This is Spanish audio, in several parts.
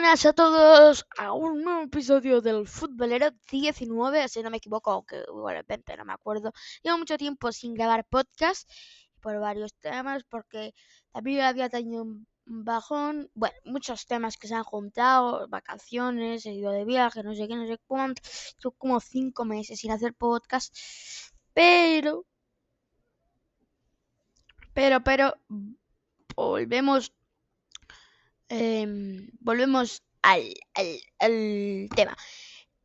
buenas a todos a un nuevo episodio del Futbolero 19, si no me equivoco, aunque igualmente no me acuerdo. Llevo mucho tiempo sin grabar podcast por varios temas, porque también había tenido un bajón, bueno, muchos temas que se han juntado, vacaciones, he ido de viaje, no sé qué, no sé cuánto. Yo como cinco meses sin hacer podcast, pero, pero, pero, volvemos Em, volvemos al, tema.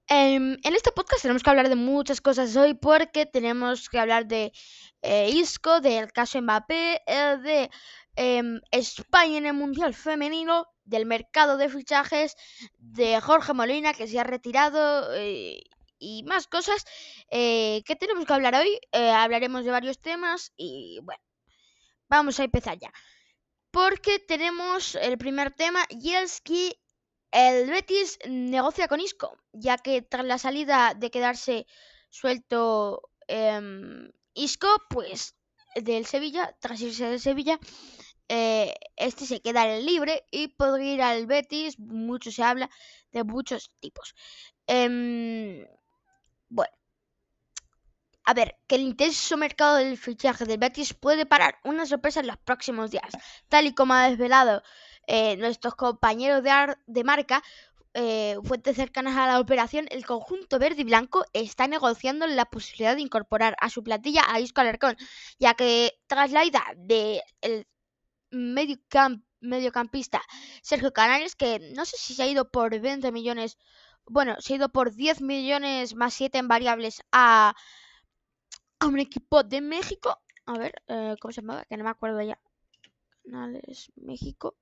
Em, en este podcast tenemos que hablar de muchas cosas hoy porque tenemos que hablar de eh, Isco, del caso Mbappé, eh, de em, España en el Mundial Femenino, del mercado de fichajes, de Jorge Molina que se ha retirado eh, y más cosas que tenemos que hablar hoy. hablaremos de varios temas y bueno, vamos a empezar ya porque tenemos el primer tema y es que el Betis negocia con Isco, ya que tras la salida de quedarse suelto em, Isco, pues del Sevilla, tras irse del Sevilla, eh, este se queda libre y podría ir al Betis, mucho se habla de muchos tipos. Em, bueno, a ver, que el intenso mercado del fichaje del Betis puede parar una sorpresa en los próximos días. Tal y como ha desvelado eh, nuestros compañeros de, de marca, eh, fuentes cercanas a la operación, el conjunto verde y blanco está negociando la posibilidad de incorporar a su plantilla a Isco Alarcón, ya que tras la ida del mediocampista Sergio Canales, que no sé si se ha ido por 20 millones, bueno, se ha ido por 10 millones más 7 en variables a un equipo de México. A ver, eh, ¿cómo se llamaba? Que no me acuerdo ya. Canales México.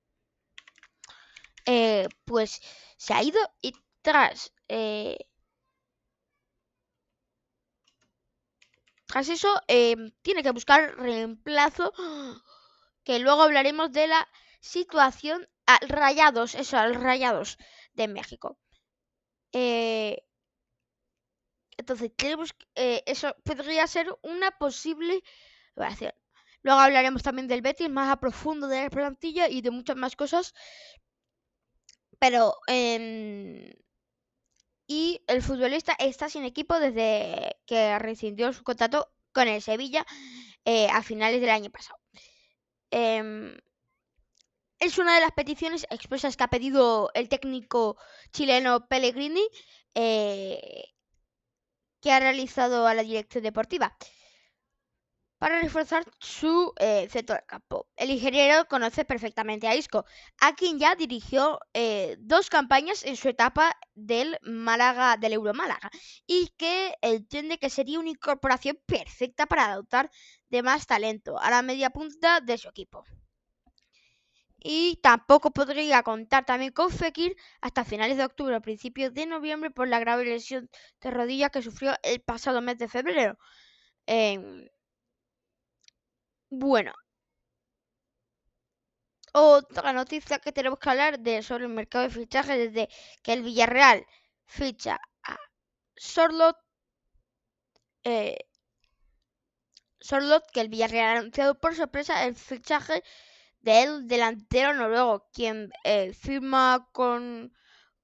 Eh, pues se ha ido y tras eh, tras eso tiene que buscar reemplazo que luego hablaremos de la situación al Rayados eso al Rayados de México eh, entonces, tenemos eh, eso podría ser una posible evaluación. Luego hablaremos también del Betis más a profundo de la plantilla y de muchas más cosas. Pero em, y el futbolista está sin equipo desde que rescindió su contrato con el Sevilla eh, a finales del año pasado. Em, es una de las peticiones expresas que ha pedido el técnico chileno Pellegrini eh, que ha realizado a la dirección deportiva para reforzar su eh, centro de campo. El ingeniero conoce perfectamente a Isco, a quien ya dirigió eh, dos campañas en su etapa del Málaga, del Euro Málaga, y que entiende que sería una incorporación perfecta para dotar de más talento a la media punta de su equipo. Y tampoco podría contar también con Fekir hasta finales de octubre o principios de noviembre por la grave lesión de rodilla que sufrió el pasado mes de febrero. Em, bueno. Otra noticia que tenemos que hablar de sobre el mercado de fichajes desde que el Villarreal ficha a Sorlot. Eh, Sorlot, que el Villarreal ha anunciado por sorpresa el fichaje del delantero noruego, quien eh, firma con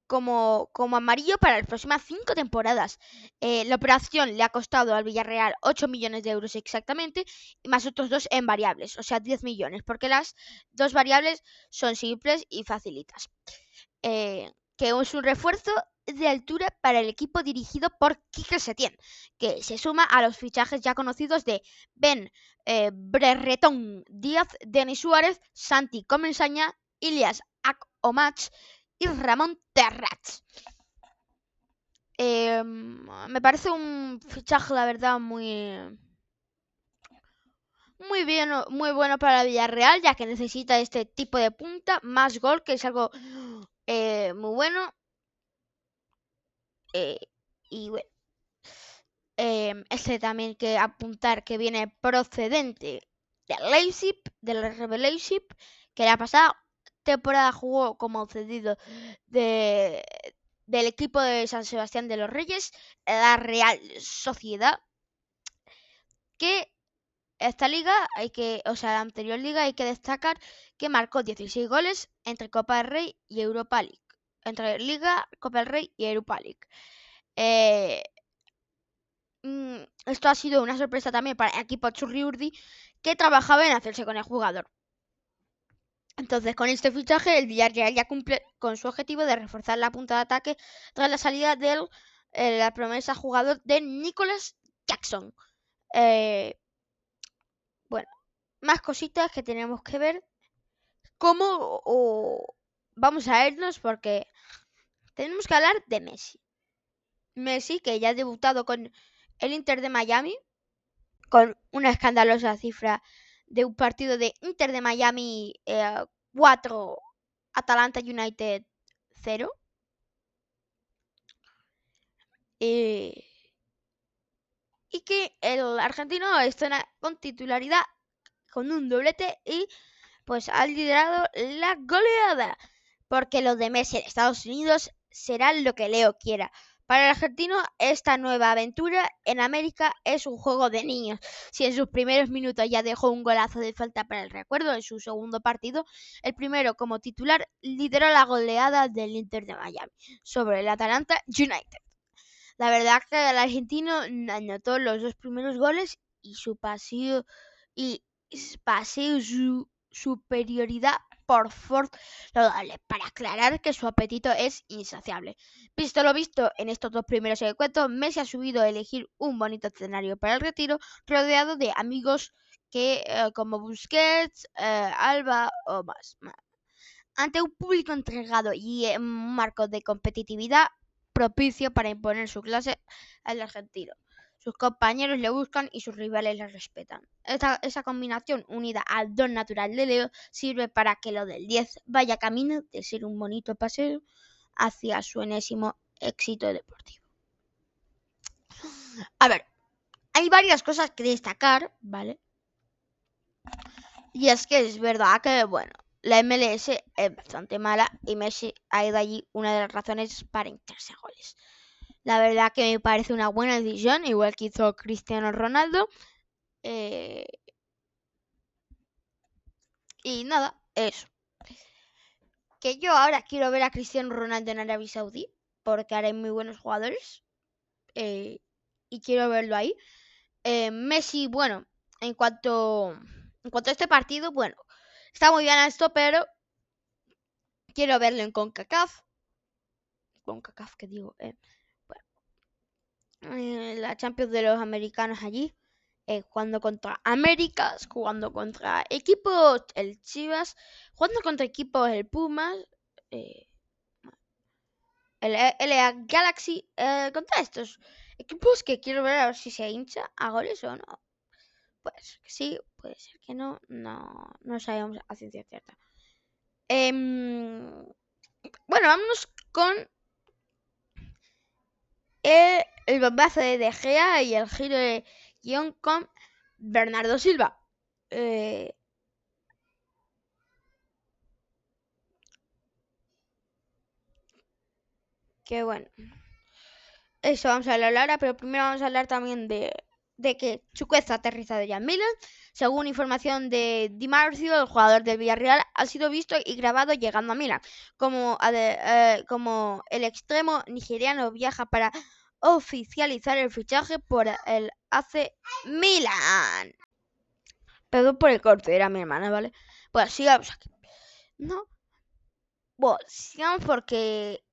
como, como amarillo para las próximas cinco temporadas. Eh, la operación le ha costado al Villarreal 8 millones de euros exactamente, y más otros dos en variables, o sea, 10 millones, porque las dos variables son simples y facilitas. Eh, que es un refuerzo de altura para el equipo dirigido por Quique Setién, que se suma a los fichajes ya conocidos de Ben eh, Díaz, Denis Suárez, Santi Comensaña, Ilias Ak-Omach y Ramón Terrats. Em, me parece un fichaje, la verdad, muy muy bien, muy bueno para Villarreal, ya que necesita este tipo de punta, más gol, que es algo eh, muy bueno. Eh, y bueno, em, este también que apuntar que viene procedente del Leipzig, del Revelation, que la pasada temporada jugó como cedido de, del equipo de San Sebastián de los Reyes, la Real Sociedad, que esta liga hay que, o sea, la anterior liga hay que destacar que marcó 16 goles entre Copa del Rey y Europa League. entre Liga, Copa del Rey y Europa League. Eh, mm, esto ha sido una sorpresa también para el equipo Churriurdi que trabajaba en hacerse con el jugador. Entonces, con este fichaje, el Villarreal ya cumple con su objetivo de reforzar la punta de ataque tras la salida de eh, la promesa jugador de Nicholas Jackson. Eh, más cositas que tenemos que ver. ¿Cómo vamos a irnos? Porque tenemos que hablar de Messi. Messi, que ya ha debutado con el Inter de Miami, con una escandalosa cifra de un partido de Inter de Miami 4, eh, Atalanta United 0. Eh, y que el argentino está con titularidad con un doblete y pues ha liderado la goleada. Porque lo de Messi en Estados Unidos será lo que Leo quiera. Para el argentino, esta nueva aventura en América es un juego de niños. Si en sus primeros minutos ya dejó un golazo de falta para el recuerdo en su segundo partido, el primero como titular lideró la goleada del Inter de Miami sobre el Atalanta United. La verdad que el argentino anotó los dos primeros goles y su paseo y paseo su superioridad por Ford para aclarar que su apetito es insaciable. Visto lo visto en estos dos primeros encuentros, Messi ha subido a elegir un bonito escenario para el retiro, rodeado de amigos que eh, como Busquets, eh, Alba o más. Ante un público entregado y en un marco de competitividad propicio para imponer su clase al argentino. Sus compañeros le buscan y sus rivales le respetan. esa combinación, unida al don natural de Leo, sirve para que lo del 10 vaya camino de ser un bonito paseo hacia su enésimo éxito deportivo. A ver, hay varias cosas que destacar, ¿vale? Y es que es verdad que, bueno, la MLS es bastante mala y Messi ha ido allí una de las razones para hincarse goles. La verdad que me parece una buena decisión, igual que hizo Cristiano Ronaldo. Eh, y nada, eso. Que yo ahora quiero ver a Cristiano Ronaldo en Arabia Saudí, porque ahora muy buenos jugadores. Eh, y quiero verlo ahí. Eh, Messi, bueno, en cuanto, en cuanto a este partido, bueno, está muy bien esto, pero quiero verlo en CONCACAF. CONCACAF, que digo, eh, eh, la Champions de los americanos allí, eh, jugando contra Américas, jugando contra equipos el Chivas, jugando contra equipos el Pumas, eh, el LA Galaxy, contra estos equipos que quiero ver a ver si se hincha a goles o no. Pues que sí, puede ser que no, no, no sabemos a ciencia cierta. Em, bueno, vámonos con el, bombazo de De Gea y el giro de guion con Bernardo Silva. Eh, que bueno. Eso vamos a hablar ahora, pero primero vamos a hablar también de, de que Chukwueze ha aterrizado ya en Milan. Según información de Di Marzio, el jugador del Villarreal ha sido visto y grabado llegando a Milan. Como, eh, como el extremo nigeriano viaja para oficializar el fichaje por el AC Milan. Perdón por el corte, era mi hermana, ¿vale? Pues sigamos aquí. No. Bueno, sigamos porque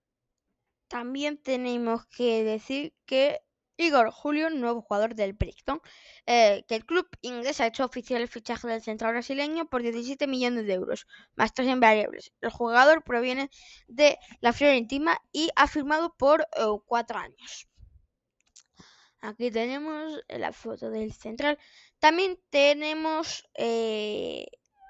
también tenemos que decir que Igor Julio, nuevo jugador del Brixton, eh, que el club inglés ha hecho oficial el fichaje del central brasileño por 17 millones de euros, más tres en variables. El jugador proviene de la Fiorentina y ha firmado por eh, cuatro años. Aquí tenemos la foto del central. También tenemos eh,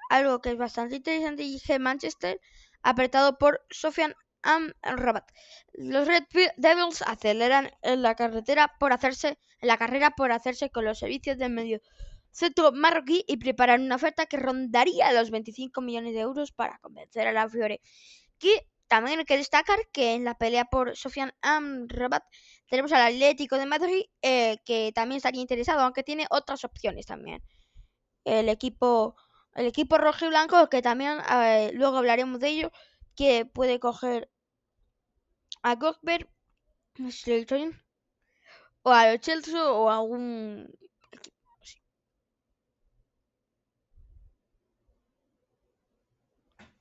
algo que es bastante interesante y Manchester apretado por Sofian Amrabat. Los Red Devils aceleran en la carretera por hacerse en la carrera por hacerse con los servicios del medio centro marroquí y preparan una oferta que rondaría los 25 millones de euros para convencer a la Fiore. También hay que destacar que en la pelea por Sofian Amrabat tenemos al Atlético de Madrid eh, que también estaría interesado, aunque tiene otras opciones también. El equipo, el equipo rojo y blanco que también eh, luego hablaremos de ello, que puede coger a Gosberg, o a Chelsea o a algún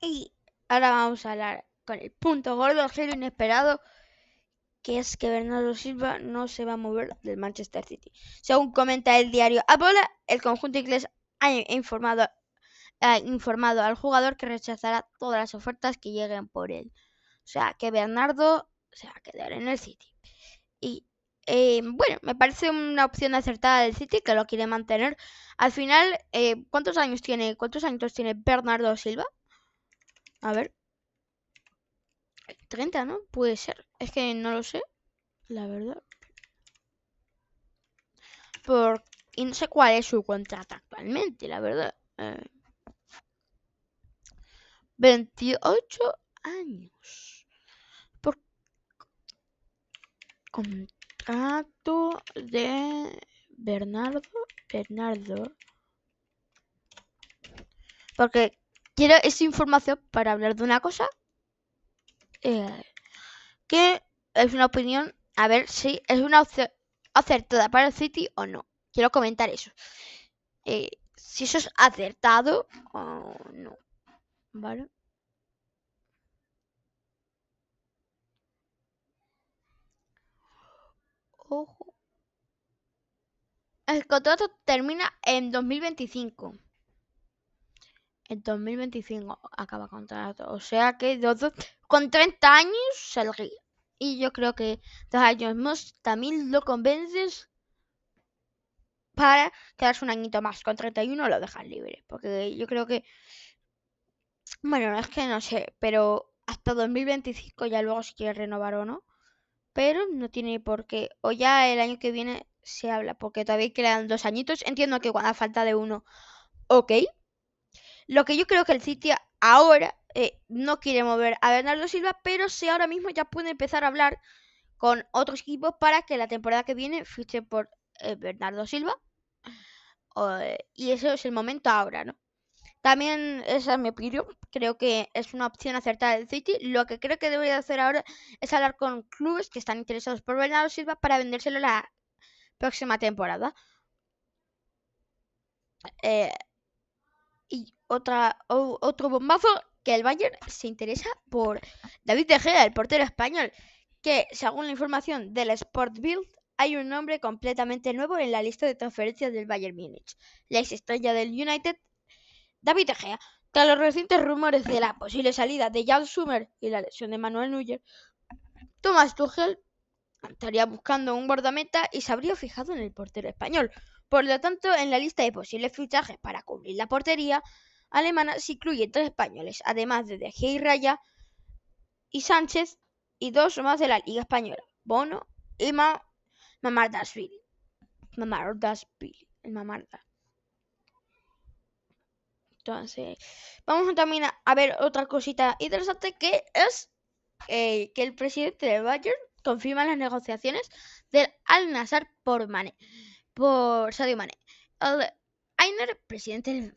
Y ahora vamos a hablar con el punto gordo, giro inesperado, que es que Bernardo Silva no se va a mover del Manchester City. Según comenta el diario Apola, el conjunto inglés ha informado, ha informado al jugador que rechazará todas las ofertas que lleguen por él. O sea, que Bernardo se va a quedar en el City. Y eh, bueno, me parece una opción acertada del City que lo quiere mantener. Al final, eh, ¿cuántos años tiene? ¿Cuántos años tiene Bernardo Silva? A ver. 30, ¿no? Puede ser. Es que no lo sé. La verdad. Por... Y no sé cuál es su contrato actualmente, la verdad. 28 eh, años. Por contrato de Bernardo. Bernardo. Porque quiero esa información para hablar de una cosa eh, es una opinión, a ver si es una opción acertada para el City o no. Quiero comentar eso. Eh, si eso es acertado o no. ¿Vale? Ojo. El contrato termina en 2025 en 2025 acaba contrato. O sea que con 30 años saldría. Y yo creo que dos años más también lo convences para quedarse un añito más. Con 31 lo dejas libre. Porque yo creo que... Bueno, es que no sé, pero hasta 2025 ya luego si quiere renovar o no. Pero no tiene por qué. O ya el año que viene se habla, porque todavía quedan dos añitos. Entiendo que cuando falta de uno, ok, lo que yo creo que el City ahora eh, no quiere mover a Bernardo Silva, pero si ahora mismo ya puede empezar a hablar con otros equipos para que la temporada que viene fiche por eh, Bernardo Silva. y eso es el momento ahora, ¿no? También esa es mi opinión. Creo que es una opción acertada del City. Lo que creo que debería hacer ahora es hablar con clubes que están interesados por Bernardo Silva para vendérselo la próxima temporada. Eh, y otra, otro bombazo que el Bayern se interesa por David De Gea, el portero español, que según la información del Sport Bild hay un nombre completamente nuevo en la lista de transferencias del Bayern Múnich. La ex estrella del United, David De Gea, tras los recientes rumores de la posible salida de Jan Summer y la lesión de Manuel Neuer, Thomas Tuchel estaría buscando un guardameta y se habría fijado en el portero español. Por lo tanto, en la lista de posibles fichajes para cubrir la portería alemana se incluyen tres españoles, además de De Gea y Raya y Sánchez, y dos más de la Liga Española, Bono y Ma Mamardashvili. Mamardashvili, el Mamarda. Entonces, vamos también a, ver otra cosita interesante que es eh, que el presidente del Bayern confirma las negociaciones del Al Nassr por Mane por Sadio Mane. El Einer, presidente del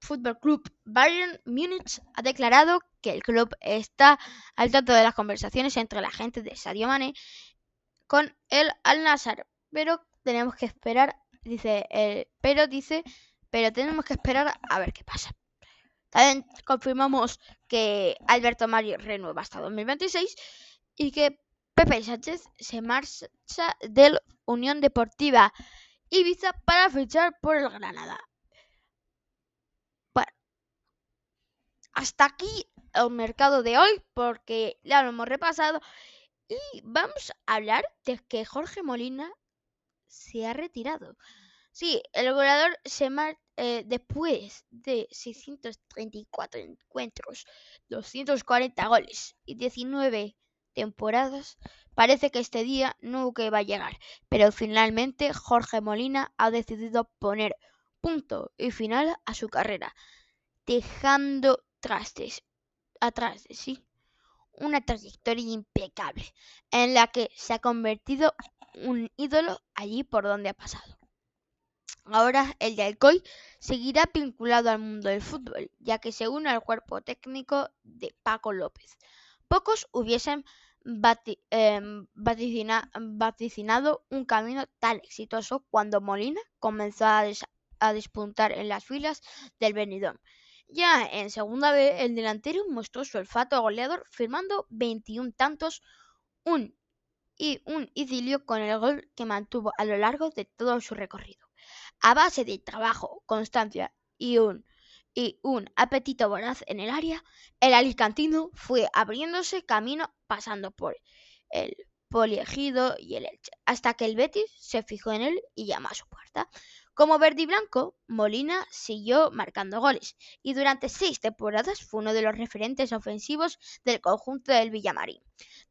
Fútbol Club Bayern Múnich, ha declarado que el club está al tanto de las conversaciones entre la gente de Sadio Mane con el Al Nassr, pero tenemos que esperar, dice el, pero dice, pero tenemos que esperar a ver qué pasa. También confirmamos que Alberto Mario renueva hasta 2026 y que Pepe Sánchez se marcha del Unión Deportiva Ibiza para fichar por el Granada. Bueno, hasta aquí el mercado de hoy porque ya lo hemos repasado y vamos a hablar de que Jorge Molina se ha retirado. Sí, el goleador se marcha eh, después de 634 encuentros, 240 goles y 19 temporadas, parece que este día nunca va a llegar, pero finalmente Jorge Molina ha decidido poner punto y final a su carrera, dejando trastes, atrás de sí una trayectoria impecable en la que se ha convertido un ídolo allí por donde ha pasado. Ahora el de Alcoy seguirá vinculado al mundo del fútbol, ya que se une al cuerpo técnico de Paco López. Pocos hubiesen em, vaticinado un camino tan exitoso cuando Molina comenzó a, a despuntar en las filas del Benidorm. Ya en segunda vez, el delantero mostró su olfato goleador firmando 21 tantos, un y un idilio con el gol que mantuvo a lo largo de todo su recorrido. A base de trabajo, constancia y un, y un apetito voraz en el área, el alicantino fue abriéndose camino pasando por el Poliegido y el Elche, hasta que el Betis se fijó en él y llamó a su puerta. Como verde y blanco, Molina siguió marcando goles y durante seis temporadas fue uno de los referentes ofensivos del conjunto del Villamarín,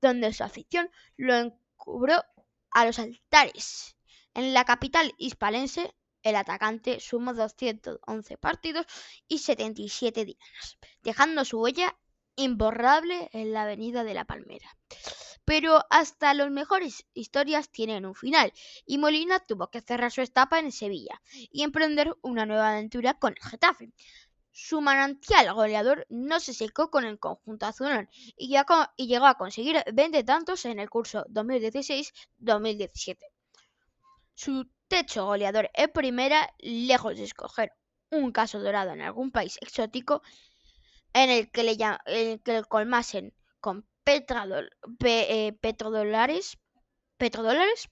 donde su afición lo encubrió a los altares. En la capital hispalense, el atacante sumó 211 partidos y 77 días, dejando su huella imborrable en la Avenida de la Palmera. Pero hasta las mejores historias tienen un final, y Molina tuvo que cerrar su etapa en Sevilla y emprender una nueva aventura con el Getafe. Su manantial goleador no se secó con el conjunto azulón y, llegó a conseguir 20 tantos en el curso 2016-2017. Su techo goleador en primera, lejos de escoger un caso dorado en algún país exótico en el que le, el que colmasen con eh, petrodólares, petrodólares,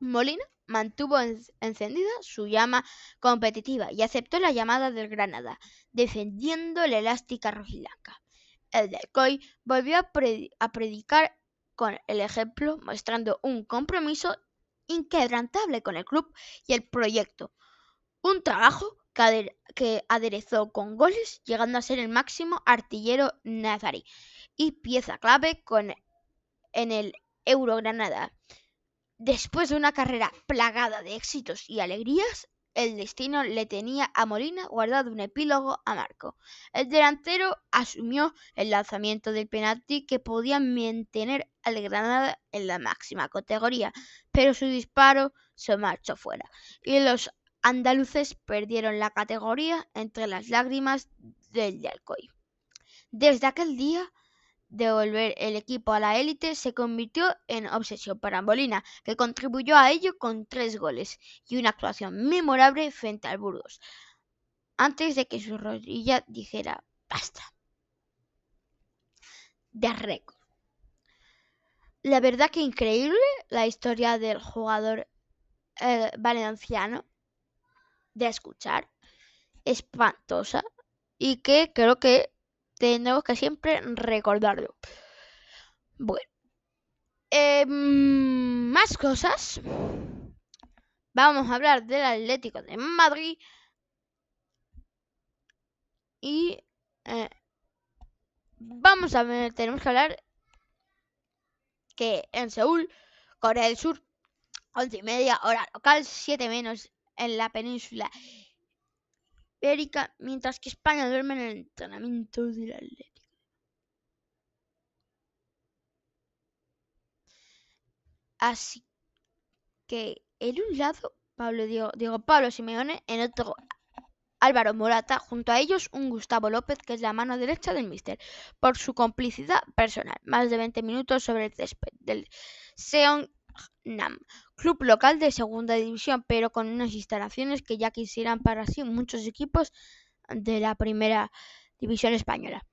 Molina mantuvo encendida su llama competitiva y aceptó la llamada del Granada, defendiendo la elástica rojiblanca. El del COI volvió a predicar con el ejemplo, mostrando un compromiso inquebrantable con el club y el proyecto. Un trabajo que aderezó con goles, llegando a ser el máximo artillero nazarí y pieza clave con, en el Euro Granada. Después de una carrera plagada de éxitos y alegrías, el destino le tenía a Molina guardado un epílogo a Marco. El delantero asumió el lanzamiento del penalti que podía mantener al Granada en la máxima categoría, pero su disparo se marchó fuera y los andaluces perdieron la categoría entre las lágrimas del de Alcoy. Desde aquel día, devolver el equipo a la élite se convirtió en obsesión para Molina, que contribuyó a ello con tres goles y una actuación memorable frente al Burgos, antes de que su rodilla dijera basta. De récord. La verdad que increíble la historia del jugador eh, valenciano de escuchar, espantosa y que creo que tenemos que siempre recordarlo. Bueno, em, más cosas. Vamos a hablar del Atlético de Madrid y eh, vamos a ver, tenemos que hablar que en Seúl, Corea del Sur, once y media hora local, 7 menos en la península mientras que España duerme en el entrenamiento del Atlético. Así que en un lado Pablo Diego, Pablo Simeone, en otro Álvaro Morata, junto a ellos un Gustavo López, que es la mano derecha del míster, por su complicidad personal. Más de 20 minutos sobre el césped del Seon Nam, club local de segunda división, pero con unas instalaciones que ya quisieran para sí muchos equipos de la primera división española.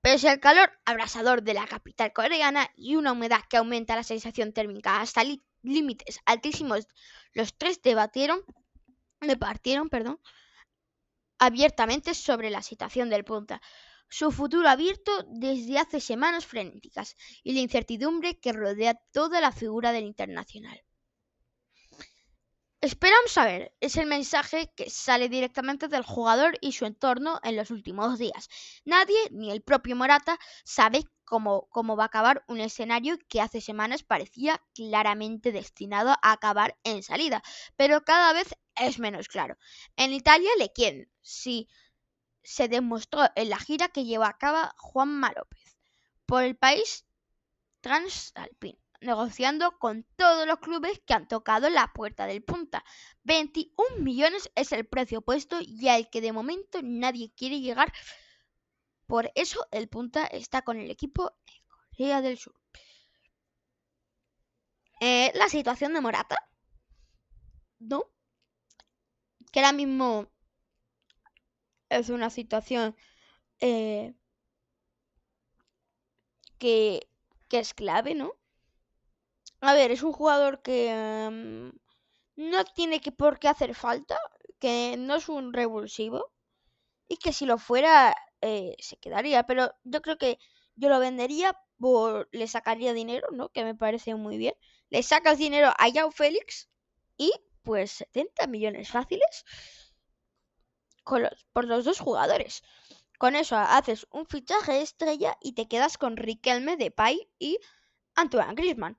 Pese al calor abrasador de la capital coreana y una humedad que aumenta la sensación térmica hasta límites altísimos, los tres debatieron, perdón, abiertamente sobre la situación del punta su futuro abierto desde hace semanas frenéticas y la incertidumbre que rodea toda la figura del internacional. Esperamos a ver, es el mensaje que sale directamente del jugador y su entorno en los últimos días. Nadie, ni el propio Morata, sabe cómo, cómo va a acabar un escenario que hace semanas parecía claramente destinado a acabar en salida, pero cada vez es menos claro. En Italia le quieren, sí, se demostró en la gira que llevó a cabo Juanma López por el país transalpino, negociando con todos los clubes que han tocado la puerta del punta. 21 millones es el precio puesto y al que de momento nadie quiere llegar. Por eso el punta está con el equipo Corea del Sur. Eh, la situación de Morata, ¿no? Que ahora mismo es una situación eh, que, que, es clave, ¿no? A ver, es un jugador que um, no tiene que por qué hacer falta, que no es un revulsivo y que si lo fuera eh, se quedaría, pero yo creo que yo lo vendería por, le sacaría dinero, ¿no? Que me parece muy bien. Le sacas dinero a Yao Félix y pues 70 millones fáciles por los dos jugadores. Con eso haces un fichaje estrella y te quedas con Riquelme, Depay y Antoine Griezmann.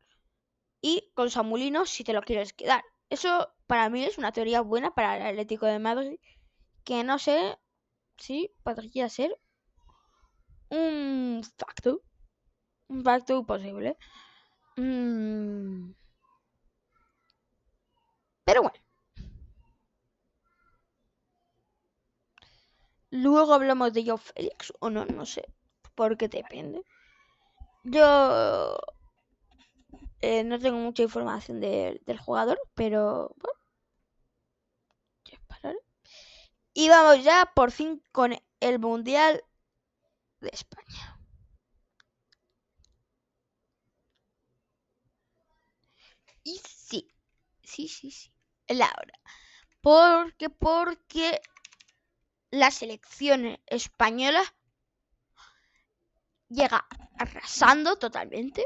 Y con Samulino si te lo quieres quedar. Eso para mí es una teoría buena para el Atlético de Madrid. Que no sé si podría ser un facto. Un facto posible. Mm. Pero bueno. Luego hablamos de Joe Félix o no, no sé. Porque depende. Yo eh, no tengo mucha información del jugador, pero bueno. Y vamos ya por fin con el Mundial de España. Y sí, sí, sí, sí. La hora. Porque, porque la selección española llega arrasando totalmente.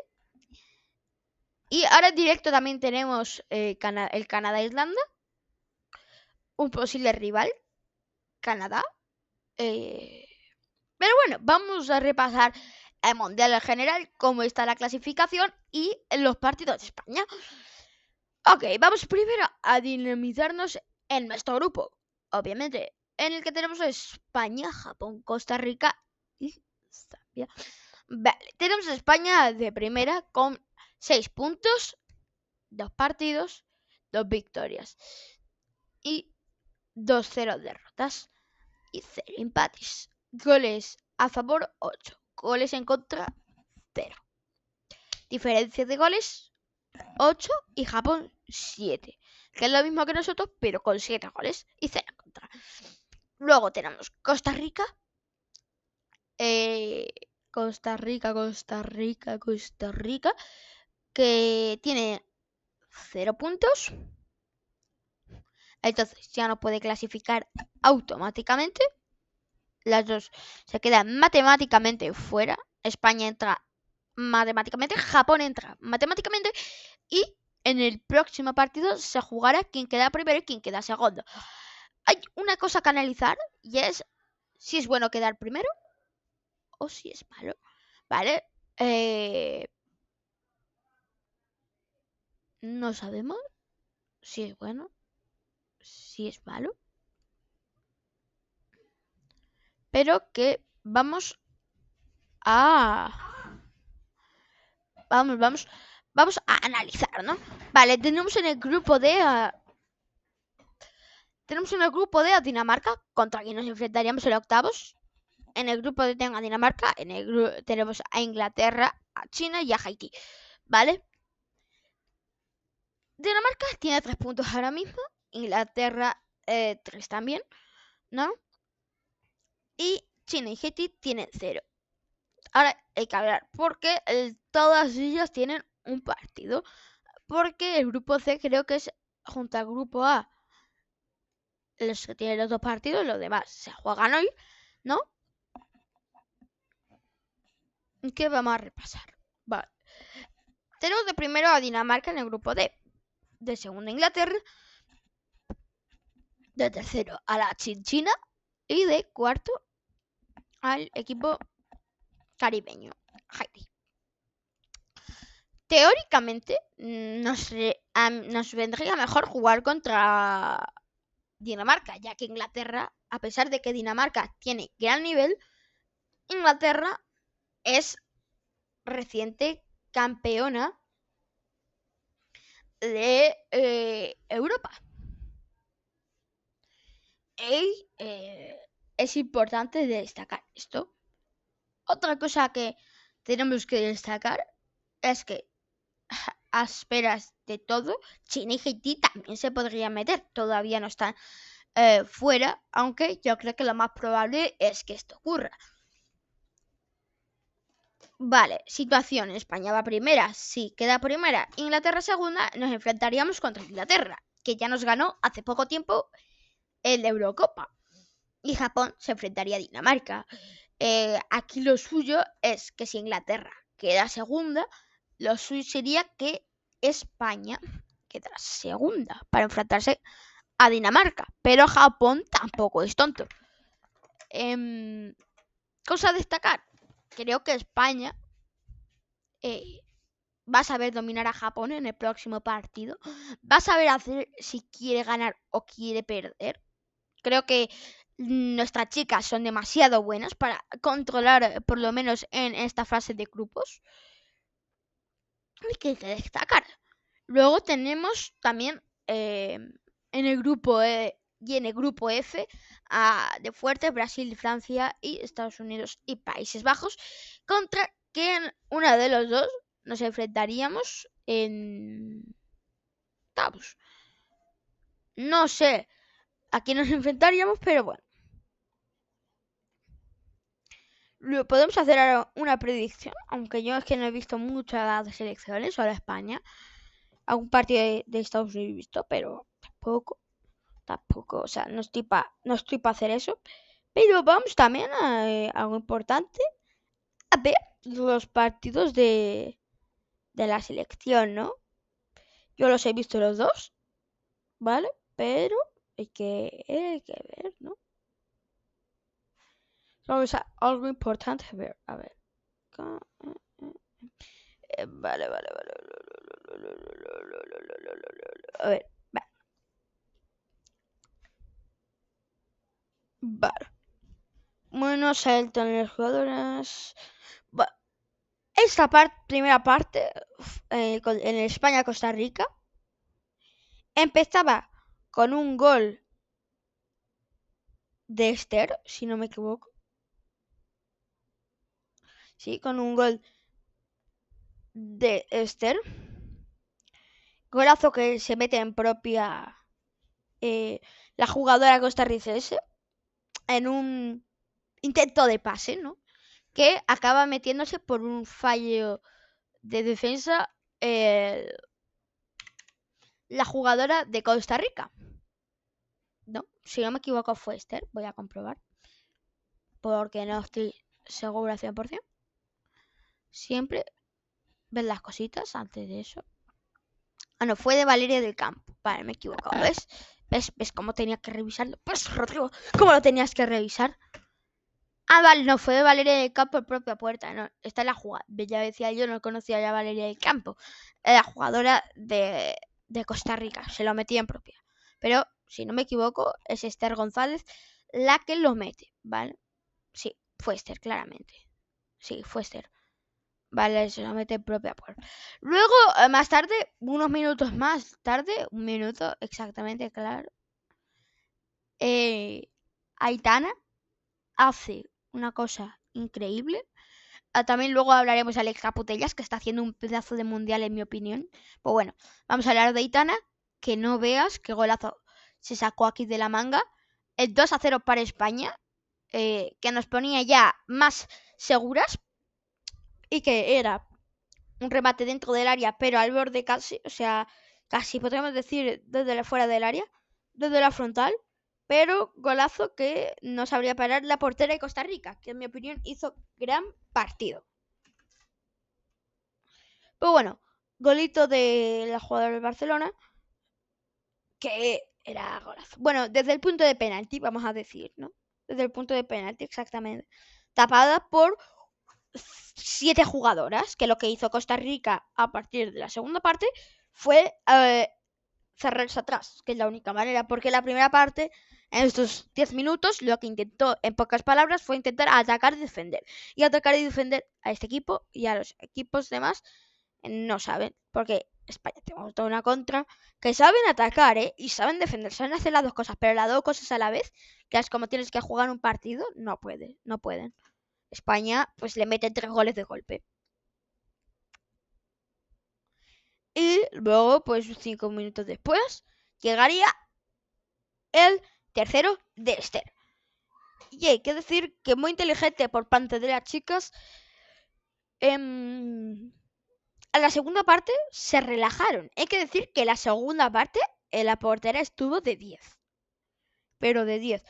Y ahora en directo también tenemos eh, el Canadá-Irlanda. Un posible rival. Canadá. Eh, pero bueno, vamos a repasar el Mundial en general, cómo está la clasificación y los partidos de España. Ok, vamos primero a dinamizarnos en nuestro grupo. Obviamente, en el que tenemos España, Japón, Costa Rica y Zambia. Vale, tenemos España de primera con 6 puntos, 2 partidos, 2 victorias y 2-0 derrotas y 0 empates. Goles a favor 8, goles en contra 0. Diferencia de goles 8 y Japón 7, que es lo mismo que nosotros, pero con 7 goles y 0 en contra. Luego tenemos Costa Rica. Eh, Costa Rica, Costa Rica, Costa Rica. Que tiene 0 puntos. Entonces ya no puede clasificar automáticamente. Las dos se quedan matemáticamente fuera. España entra matemáticamente. Japón entra matemáticamente. Y en el próximo partido se jugará quien queda primero y quien queda segundo hay una cosa que analizar y es si es bueno quedar primero o si es malo. ¿Vale? Eh, no sabemos si es bueno, si es malo. Pero que vamos a... Vamos, vamos, vamos a analizar, ¿no? Vale, tenemos en el grupo de... Tenemos en el grupo de Dinamarca, contra quien nos enfrentaríamos en octavos. En el grupo de tengo a Dinamarca, en el grupo tenemos a Inglaterra, a China y a Haití. ¿Vale? Dinamarca tiene tres puntos ahora mismo. Inglaterra, eh, tres también. ¿No? Y China y Haití tienen cero. Ahora hay que hablar porque todas ellas tienen un partido. Porque el grupo C creo que es junto al grupo A los que tienen los dos partidos, los demás se juegan hoy, ¿no? ¿Qué vamos a repasar? Vale. Tenemos de primero a Dinamarca en el grupo D. De segundo Inglaterra. De tercero a la Chinchina. Y de cuarto al equipo caribeño, Haití. Teóricamente nos, nos vendría mejor jugar contra Dinamarca, ya que Inglaterra, a pesar de que Dinamarca tiene gran nivel, Inglaterra es reciente campeona de eh, Europa. Y eh, es importante destacar esto. Otra cosa que tenemos que destacar es que a esperas de todo, China y Haití también se podrían meter. Todavía no están eh, fuera, aunque yo creo que lo más probable es que esto ocurra. Vale, situación. España va primera. Si queda primera, Inglaterra segunda, nos enfrentaríamos contra Inglaterra, que ya nos ganó hace poco tiempo el Eurocopa. Y Japón se enfrentaría a Dinamarca. Eh, aquí lo suyo es que si Inglaterra queda segunda, lo suyo sería que España quedara segunda para enfrentarse a Dinamarca. Pero Japón tampoco es tonto. Em, cosa a destacar. Creo que España eh, va a saber dominar a Japón en el próximo partido. Va a saber hacer si quiere ganar o quiere perder. Creo que nuestras chicas son demasiado buenas para controlar, por lo menos en esta fase de grupos. Hay que destacar. Luego tenemos también eh, en el grupo E y en el grupo F de fuerte Brasil, Francia y Estados Unidos y Países Bajos contra que en una de los dos nos enfrentaríamos en Tabus. No sé a quién nos enfrentaríamos, pero bueno. Podemos hacer ahora una predicción, aunque yo es que no he visto muchas selecciones, solo España. Algún partido de, Estados Unidos he visto, pero tampoco. Tampoco, o sea, no estoy para no estoy para hacer eso. Pero vamos también a eh, algo importante. A ver los partidos de, de la selección, ¿no? Yo los he visto los dos, ¿vale? Pero hay que, hay que ver, ¿no? Vamos a algo importante a ver, a ver. Vale, vale, vale. A ver, vale. Bueno, saltan los jugadores. Esta primera parte, eh, en España-Costa Rica, empezaba con un gol de Esther, si no me equivoco. Sí, con un gol de Esther. Golazo que se mete en propia eh, la jugadora costarricense en un intento de pase, ¿no? Que acaba metiéndose por un fallo de defensa la jugadora de Costa Rica. No, si no me equivoco fue Esther, voy a comprobar. Porque no estoy segura 100%. Siempre ven las cositas antes de eso. Ah, no, fue de Valeria del Campo. Vale, me he equivocado. ¿Ves? ¿Ves? ¿Ves cómo tenía que revisarlo? Pues, Rodrigo, ¿cómo lo tenías que revisar? Ah, vale, no, fue de Valeria del Campo en propia puerta. No, esta es la jugada. Ya decía yo, no conocía ya a Valeria del Campo. La jugadora de, de Costa Rica. Se lo metía en propia. Pero, si no me equivoco, es Esther González la que lo mete, ¿vale? Sí, fue Esther, claramente. Sí, fue Esther. Vale, se lo mete propia puerta. Luego, eh, más tarde, unos minutos más tarde, un minuto exactamente, claro. Eh, Aitana hace una cosa increíble. Ah, también luego hablaremos de Alexa Putellas, que está haciendo un pedazo de mundial, en mi opinión. Pues bueno, vamos a hablar de Aitana, que no veas qué golazo se sacó aquí de la manga. El 2 a 0 para España, eh, que nos ponía ya más seguras y que era un remate dentro del área, pero al borde casi, o sea, casi podríamos decir desde fuera del área, desde la frontal, pero golazo que no sabría parar la portera de Costa Rica, que en mi opinión hizo gran partido. Pues bueno, golito de la jugadora del Barcelona, que era golazo. Bueno, desde el punto de penalti, vamos a decir, ¿no? Desde el punto de penalti, exactamente. Tapada por siete jugadoras, que lo que hizo Costa Rica a partir de la segunda parte fue eh, cerrarse atrás, que es la única manera, porque la primera parte en estos 10 minutos lo que intentó, en pocas palabras, fue intentar atacar y defender. Y atacar y defender a este equipo y a los equipos demás no saben, porque España tenemos toda una contra, que saben atacar, ¿eh? Y saben defender, saben hacer las dos cosas, pero las dos cosas a la vez, que es como tienes que jugar un partido, no puede, no pueden. España pues le mete tres goles de golpe. Y luego, pues cinco minutos después, llegaría el tercero de Esther. Y hay que decir que muy inteligente por parte de las chicas. Em, a la segunda parte se relajaron. Hay que decir que la segunda parte la portera estuvo de 10. Pero de 10.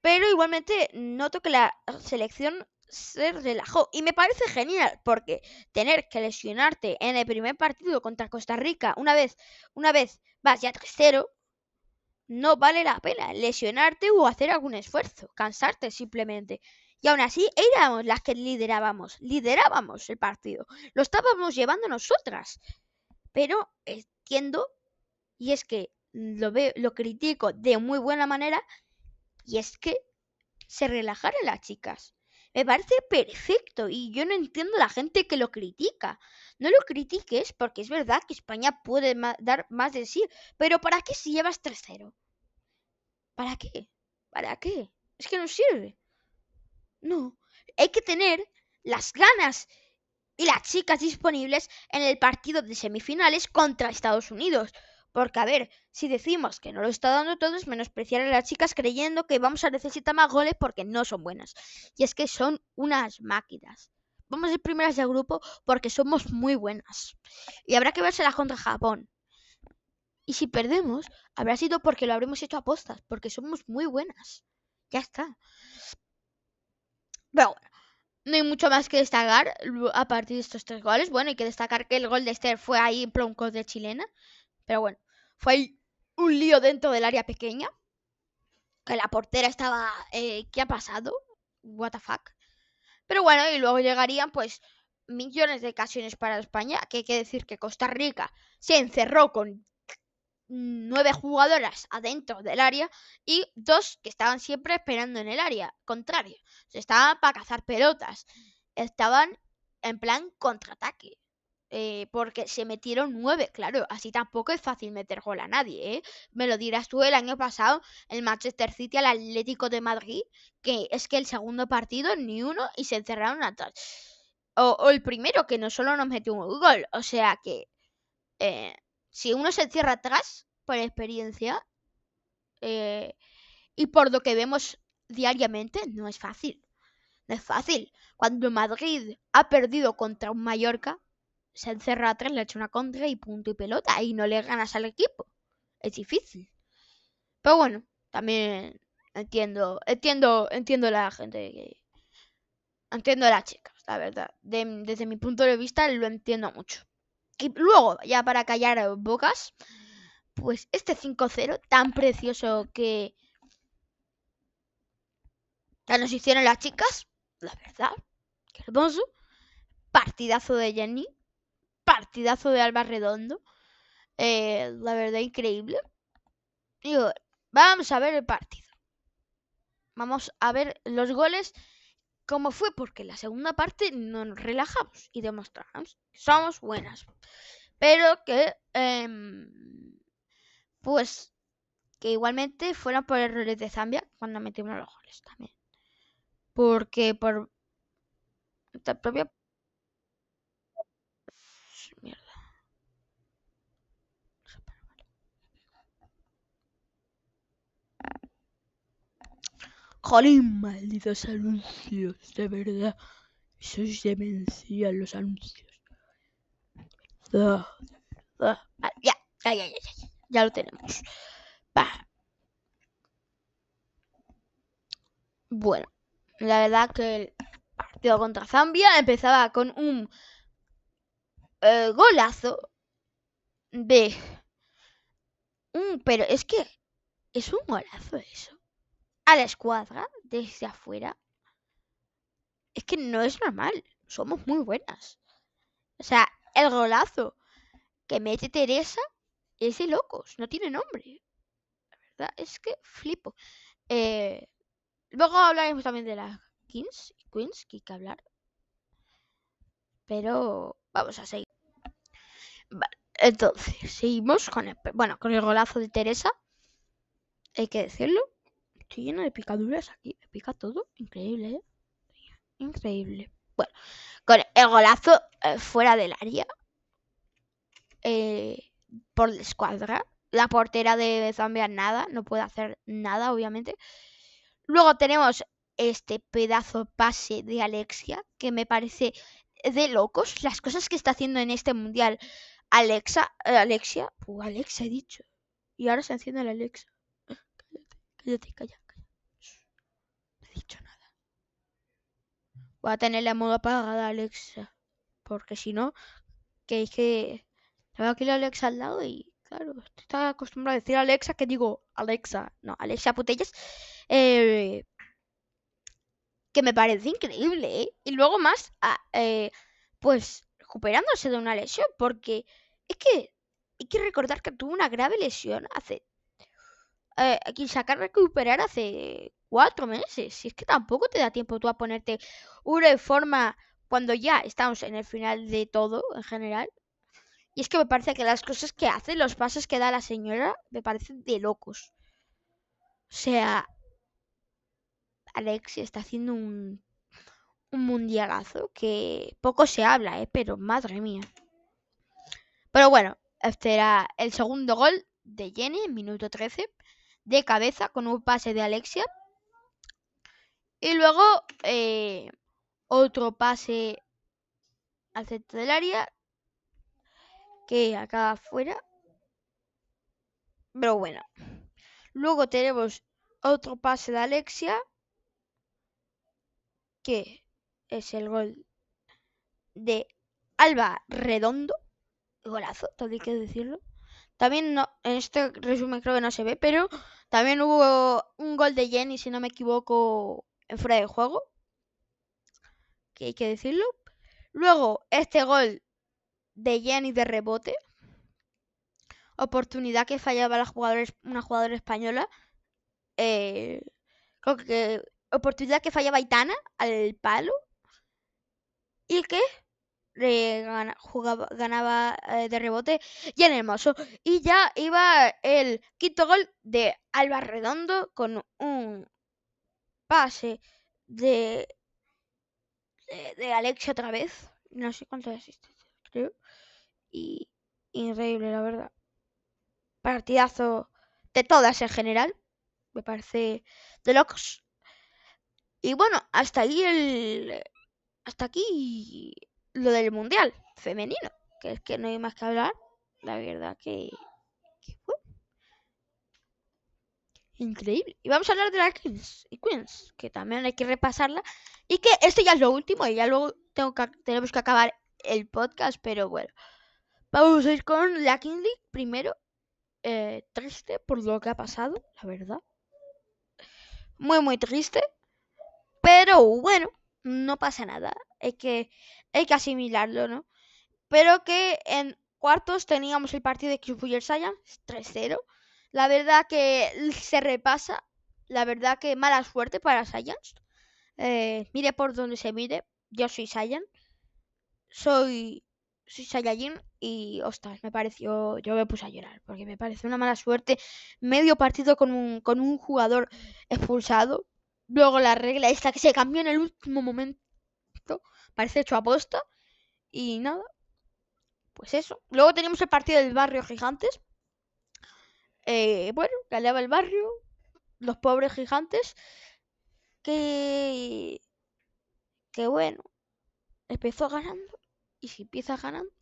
Pero igualmente noto que la selección se relajó. Y me parece genial, porque tener que lesionarte en el primer partido contra Costa Rica, una vez, una vez vas ya 3-0, no vale la pena lesionarte o hacer algún esfuerzo, cansarte simplemente. Y aún así éramos las que liderábamos, liderábamos el partido, lo estábamos llevando nosotras. Pero entiendo, y es que lo veo, lo critico de muy buena manera, y es que se relajaron las chicas. Me parece perfecto y yo no entiendo a la gente que lo critica. No lo critiques porque es verdad que España puede dar más de sí, pero ¿para qué si llevas 3-0? ¿Para qué? ¿Para qué? Es que no sirve. No, hay que tener las ganas y las chicas disponibles en el partido de semifinales contra Estados Unidos. Porque, a ver, si decimos que no lo está dando todo, es menospreciar a las chicas creyendo que vamos a necesitar más goles porque no son buenas. Y es que son unas máquinas. Vamos a ser primeras de grupo porque somos muy buenas. Y habrá que verse contra Japón. Y si perdemos, habrá sido porque lo habremos hecho a postas, porque somos muy buenas. Ya está. Pero bueno, no hay mucho más que destacar a partir de estos tres goles. Bueno, hay que destacar que el gol de Esther fue ahí en un de chilena. Pero bueno, fue un lío dentro del área pequeña. Que la portera estaba... Eh, ¿Qué ha pasado? What the fuck. Pero bueno, y luego llegarían pues millones de ocasiones para España. Que hay que decir que Costa Rica se encerró con nueve jugadoras adentro del área y dos que estaban siempre esperando en el área contrario. Se estaban para cazar pelotas. Estaban en plan contraataque. Eh, porque se metieron nueve, claro, así tampoco es fácil meter gol a nadie, ¿eh? Me lo dirás tú el año pasado, el Manchester City al Atlético de Madrid, que es que el segundo partido ni uno y se encerraron atrás. O, o el primero, que no solo nos metió un gol, o sea que eh, si uno se encierra atrás, por experiencia, eh, y por lo que vemos diariamente, no es fácil. No es fácil. Cuando Madrid ha perdido contra un Mallorca, se encerra atrás, le echa una contra y punto y pelota y no le ganas al equipo. Es difícil. Pero bueno, también entiendo, entiendo, entiendo la gente que... Entiendo a las chicas, la verdad. desde mi punto de vista lo entiendo mucho. Y luego, ya para callar bocas, pues este 5-0 tan precioso que... Ya nos hicieron las chicas, la verdad, qué hermoso. Partidazo de Jenny partidazo de Alba Redondo. Eh, la verdad, increíble. Digo, vamos a ver el partido. Vamos a ver los goles. ¿Cómo fue? Porque la segunda parte no nos relajamos y demostramos que somos buenas. Pero que, em, pues, que igualmente fueron por errores de Zambia cuando metimos los goles también. Porque por esta propia Jolín, malditos anuncios, de verdad. Eso es demencia, los anuncios. Ah, ah, ya, ya, ya, ya, ya, ya lo tenemos. Bueno, la verdad que el partido contra Zambia empezaba con un eh, golazo de un, pero es que es un golazo eso a la escuadra desde afuera, es que no es normal. Somos muy buenas. O sea, el golazo que mete Teresa es de locos, no tiene nombre. La verdad es que flipo. Eh, luego hablaremos también de las Kings y Queens, que hay que hablar. Pero vamos a seguir. Vale, entonces, seguimos con el, bueno, con el golazo de Teresa. Hay que decirlo. Estoy lleno de picaduras aquí. Me pica todo. Increíble, ¿eh? Increíble. Bueno, con el golazo eh, fuera del área. Eh, por la escuadra. La portera de Zambia nada, no puede hacer nada, obviamente. Luego tenemos este pedazo pase de Alexia, que me parece de locos las cosas que está haciendo en este mundial. Alexa, eh, Alexia, uh, Alexa he dicho. Y ahora se enciende la Alexa. Cállate, cállate, calla, calla. No he dicho nada. Voy a tener la modo apagada, Alexa. Porque si no, que es que tengo aquí la Alexa al lado y claro, estoy acostumbrado a decir Alexa que digo Alexa. No, Alexa Putellas. Eh, que me parece increíble, ¿eh? Y luego más, eh, pues recuperándose de una lesión, porque es que hay que recordar que tuvo una grave lesión hace... Eh, que sacar recuperar hace cuatro meses. Y es que tampoco te da tiempo tú a ponerte una forma cuando ya estamos en el final de todo en general. Y es que me parece que las cosas que hace, los pasos que da la señora, me parecen de locos. O sea, Alexia está haciendo un, un mundialazo que poco se habla, ¿eh? pero madre mía. Pero bueno, este era el segundo gol de Jenny en minuto 13, de cabeza con un pase de Alexia. Y luego eh, otro pase al centro del área que acá afuera. Pero bueno. Luego tenemos otro pase de Alexia que es el gol de Alba Redondo. Golazo, todo hay que decirlo. También no, en este resumen creo que no se ve, pero también hubo un gol de Jenny, si no me equivoco, en fuera de juego. Que hay que decirlo. Luego, este gol de Jenny de rebote. Oportunidad que fallaba la una jugadora española. Eh, creo que oportunidad que fallaba Itana al palo y que ganaba eh, de rebote en Hermoso. Y ya iba el quinto gol de Alba Redondo con un pase de, de, Alexia otra vez. No sé cuántas asistencias, creo. Y increíble, la verdad. Partidazo de todas en general. Me parece de locos. Y bueno, hasta ahí el. Hasta aquí lo del mundial femenino. Que es que no hay más que hablar. La verdad que Increíble. Y vamos a hablar de la Queens y Queens, que también hay que repasarla. Y que esto ya es lo último, y ya luego tengo que, tenemos que acabar el podcast, pero bueno. Vamos a ir con la Kings League primero. Eh, triste por lo que ha pasado, la verdad. Muy, muy triste. Pero bueno, no pasa nada. Hay que, hay que asimilarlo, ¿no? Pero que en cuartos teníamos el partido de Xbox Science 3-0. La verdad que se repasa. La verdad que mala suerte para Science. Eh, mire por donde se mire. Yo soy Saiyan. Soy, soy Saiyajin y, ostras, me pareció, yo me puse a llorar porque me pareció una mala suerte. Medio partido con un, con un jugador expulsado Luego la regla esta que se cambió en el último momento. Parece hecho a posta. Y nada. Pues eso. Luego teníamos el partido del barrio gigantes. Eh, bueno, ganaba el barrio. Los pobres gigantes. Que. Que bueno. Empezó ganando. Y si empieza ganando.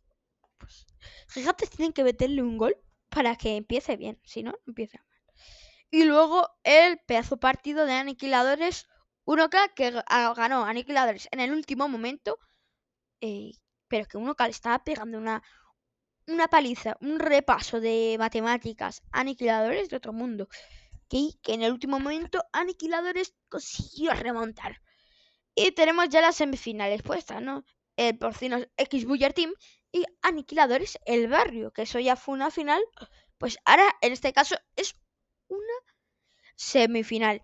Pues. Gigantes tienen que meterle un gol. Para que empiece bien. Si no, empieza y luego el pedazo partido de Aniquiladores 1K que ganó Aniquiladores en el último momento. Eh, pero que 1K le estaba pegando una, una paliza, un repaso de matemáticas. Aniquiladores de otro mundo. Que, en el último momento Aniquiladores consiguió remontar. Y tenemos ya las semifinales puestas, ¿no? El porcino X Buller Team y Aniquiladores El Barrio, que eso ya fue una final. Pues ahora, en este caso, es una semifinal.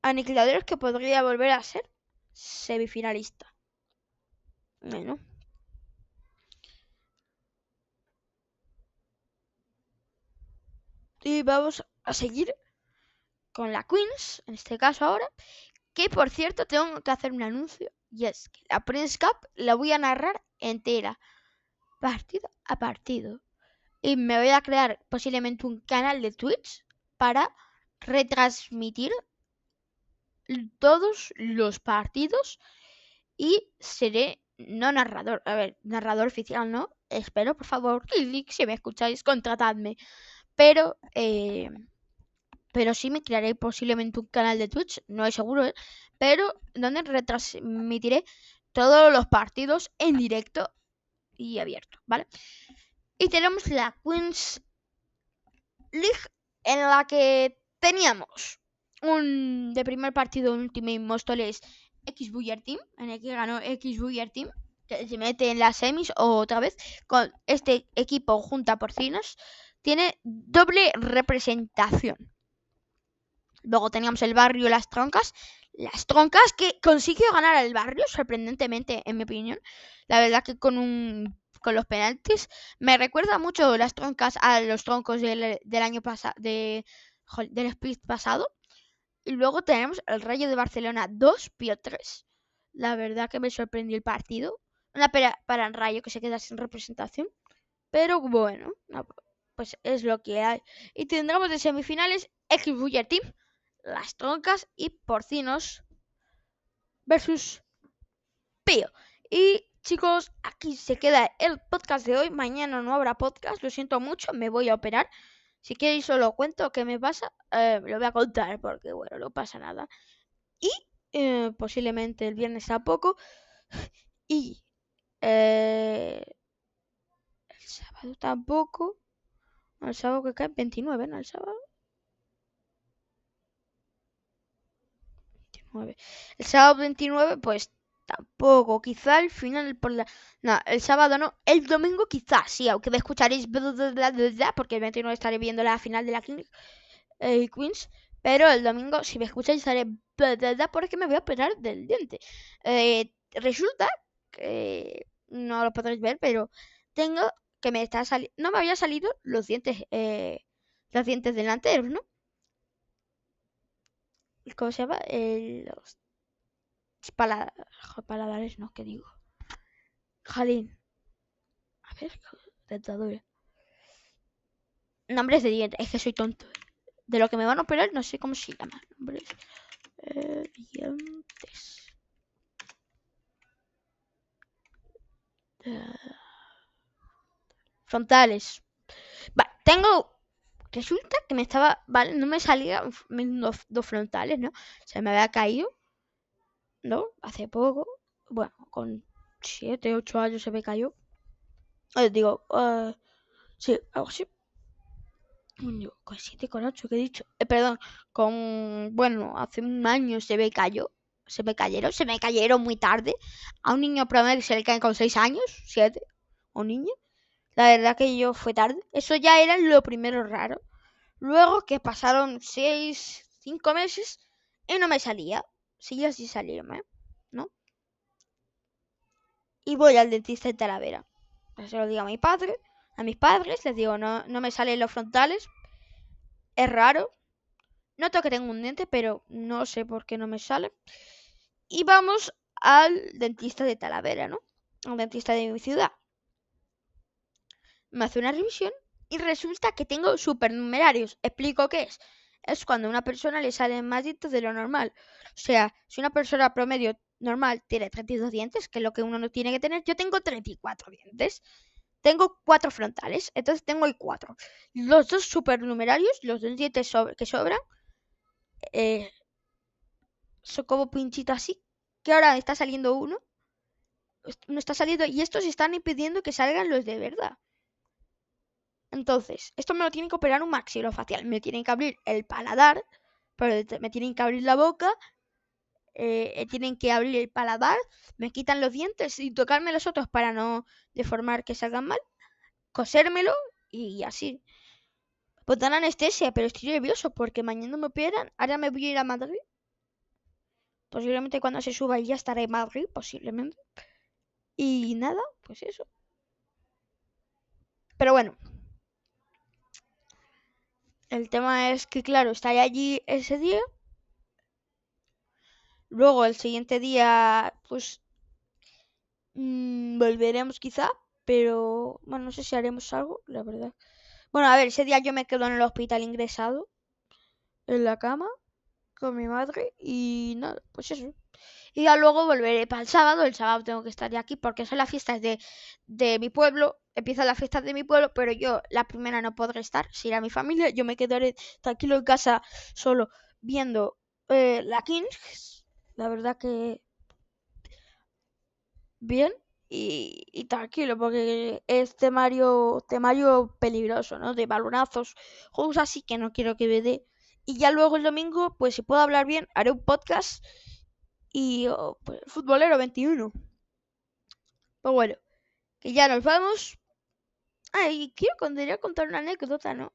Aniquiladores que podría volver a ser semifinalista. Bueno. Y vamos a seguir con la Queens, en este caso ahora. Que por cierto, tengo que hacer un anuncio. Y es que la Prince Cup la voy a narrar entera, partido a partido. Y me voy a crear posiblemente un canal de Twitch para retransmitir todos los partidos y seré no narrador, a ver, narrador oficial no, espero por favor, si me escucháis, contratadme, pero eh, pero sí me crearé posiblemente un canal de Twitch, no es seguro, ¿eh? pero donde retransmitiré todos los partidos en directo y abierto, ¿vale? Y tenemos la Queens League en la que teníamos un de primer partido Ultimate Móstoles X Buller Team, en el que ganó X Buller Team, que se mete en las semis otra vez con este equipo junta porcinos, tiene doble representación. Luego teníamos el barrio Las Troncas. Las Troncas que consiguió ganar al barrio, sorprendentemente, en mi opinión. La verdad que con un con los penaltis me recuerda mucho las troncas a los troncos del, año pasado de, del split pasado y luego tenemos el Rayo de Barcelona 2, Pio 3. La verdad que me sorprendió el partido. Una pena para el Rayo que se queda sin representación. Pero bueno, pues es lo que hay. Y tendremos de semifinales X Buller Team, Las Troncas y Porcinos versus Pío. Y chicos, aquí se queda el podcast de hoy. Mañana no habrá podcast, lo siento mucho, me voy a operar. Si queréis solo cuento qué me pasa, eh, lo voy a contar porque, bueno, no pasa nada. Y eh, posiblemente el viernes a poco. Y eh, el sábado tampoco. El sábado que cae 29, ¿no? El sábado. 29. El sábado 29, pues Tampoco, quizá al final por la... No, el sábado no, el domingo quizás, sí, aunque me escucharéis porque el 29 estaré viendo la final de la King eh, Queens, pero el domingo si me escucháis estaré porque me voy a operar del diente. Eh, resulta que no lo podréis ver, pero tengo que me está saliendo, no me había salido los dientes, eh, los dientes delanteros, ¿no? ¿Cómo se llama? los paladares, no, ¿qué digo? Jalín. A ver, dentadura. Nombres de dientes, es que soy tonto. De lo que me van a operar, no sé cómo se llama. Nombres eh, dientes. Frontales. Tengo. Resulta que me estaba. Vale, no me salían dos, frontales, ¿no? Se me había caído. ¿no? Hace poco, bueno, con 7, 8 años se me cayó. Eh, digo, uh, sí, algo así. con 7, con 8, ¿qué he dicho? Eh, perdón, con, bueno, hace un año se me cayó. Se me cayeron, se me cayeron muy tarde. A un niño promedio se le caen con 6 años, 7, un niño. La verdad que yo fue tarde. Eso ya era lo primero raro. Luego que pasaron 6, 5 meses y no me salía sí así salirme, ¿no? Y voy al dentista de Talavera. Se lo digo a mi padre, a mis padres, les digo, no, no me salen los frontales. Es raro. Noto que tengo un diente, pero no sé por qué no me sale. Y vamos al dentista de Talavera, ¿no? Al dentista de mi ciudad. Me hace una revisión y resulta que tengo supernumerarios. Explico qué es es cuando a una persona le salen más dientes de lo normal. O sea, si una persona promedio normal tiene 32 dientes, que es lo que uno no tiene que tener, yo tengo 34 dientes. Tengo cuatro frontales, entonces tengo el 4. Los dos supernumerarios, los dos dientes que sobran, eh, son como pinchitos así, que ahora está saliendo uno. No está saliendo y estos están impidiendo que salgan los de verdad. Entonces, esto me lo tienen que operar un maxilofacial. Me tienen que abrir el paladar, pero me tienen que abrir la boca, eh, eh, tienen que abrir el paladar, me quitan los dientes y tocarme los otros para no deformar que salgan mal, cosérmelo y así. Pues dan anestesia, pero estoy nervioso porque mañana me operan. Ahora me voy a ir a Madrid. Posiblemente cuando se suba ya estaré en Madrid, posiblemente. Y nada, pues eso. Pero bueno, el tema es que, claro, está allí ese día. Luego el siguiente día, pues mm, volveremos quizá, pero bueno, no sé si haremos algo, la verdad. Bueno, a ver, ese día yo me quedo en el hospital ingresado, en la cama, con mi madre y nada, pues eso. Y ya luego volveré para el sábado. El sábado tengo que estar ya aquí porque son las fiestas de, de mi pueblo. Empiezan las fiestas de mi pueblo, pero yo la primera no podré estar. Si irá mi familia, yo me quedaré tranquilo en casa solo viendo eh, la Kings. La verdad que bien y, y, tranquilo porque es temario, temario peligroso, ¿no? De balonazos, juegos así que no quiero que me dé. Y ya luego el domingo, pues si puedo hablar bien, haré un podcast y oh, pues, futbolero 21. Pues bueno, que ya nos vamos. Ay, quiero contar una anécdota, ¿no?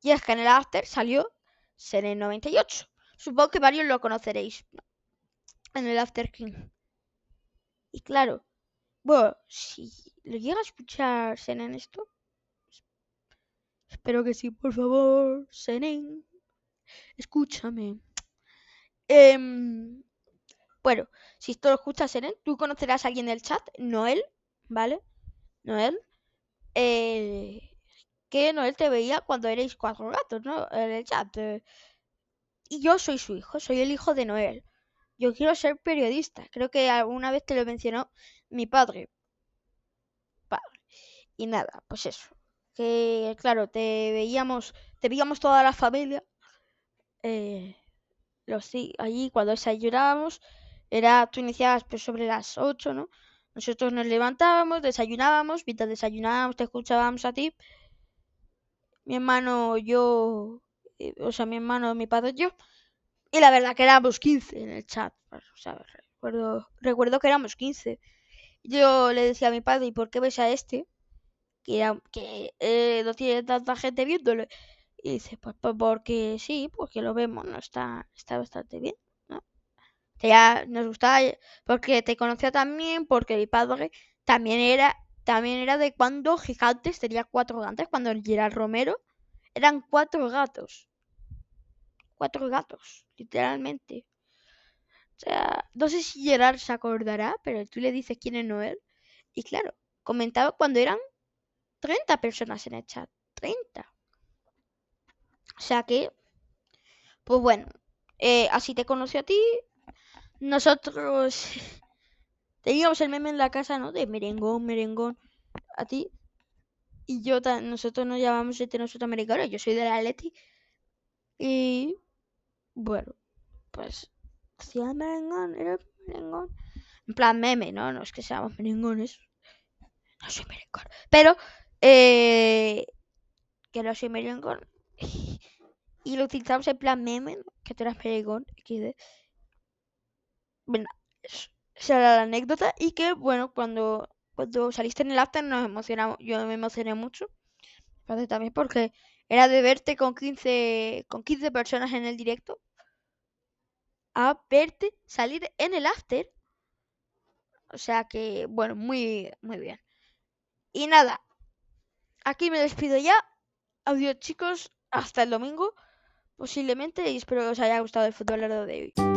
Y es que en el after salió Seren 98. Supongo que varios lo conoceréis. En el After King. Y claro, bueno, si lo llega a escuchar Senen esto. Espero que sí, por favor, Senen. Escúchame. Eh, bueno, si esto lo escuchas, Eren, tú conocerás a alguien del chat, Noel, ¿vale? Noel. Eh, que Noel te veía cuando erais cuatro gatos, ¿no? En el chat. Eh. Y yo soy su hijo, soy el hijo de Noel. Yo quiero ser periodista. Creo que alguna vez te lo mencionó mi padre. Y nada, pues eso. Que claro, te veíamos, te veíamos toda la familia. Eh, los sí, allí cuando desayunábamos era, tú iniciabas pues, sobre las 8, ¿no? Nosotros nos levantábamos, desayunábamos, mientras desayunábamos te escuchábamos a ti. Mi hermano, yo, eh, o sea, mi hermano, mi padre, yo. Y la verdad que éramos 15 en el chat. O sea, recuerdo, recuerdo que éramos 15. Yo le decía a mi padre, ¿y por qué ves a este? Que, que eh, no tiene tanta gente viéndolo. Y dice, pues, pues porque sí, porque lo vemos, no está, está bastante bien ya nos gustaba porque te conocía también, porque mi padre también era, también era de cuando Gigantes tenía cuatro gatos, cuando Gerard Romero eran cuatro gatos. Cuatro gatos, literalmente. O sea, no sé si Gerard se acordará, pero tú le dices quién es Noel. Y claro, comentaba cuando eran 30 personas en el chat. 30. O sea que, pues bueno, eh, así te conoció a ti, nosotros teníamos el meme en la casa, ¿no? De merengón, merengón. A ti. Y yo, nosotros nos llamamos este nosotros americano. Yo soy de la Leti. Y bueno, pues hacía merengón, era merengón. En plan meme, ¿no? No es que seamos merengones. No soy merengón. Pero, eh, que no soy merengón. Y lo utilizamos en plan meme, que tú eras merengón. Bueno, esa era la anécdota y que, bueno, cuando, cuando saliste en el after nos emocionamos, yo me emocioné mucho. También porque era de verte con 15, con 15 personas en el directo a verte salir en el after. O sea que, bueno, muy, muy bien. Y nada, aquí me despido ya. Adiós chicos, hasta el domingo posiblemente y espero que os haya gustado el fútbol de hoy.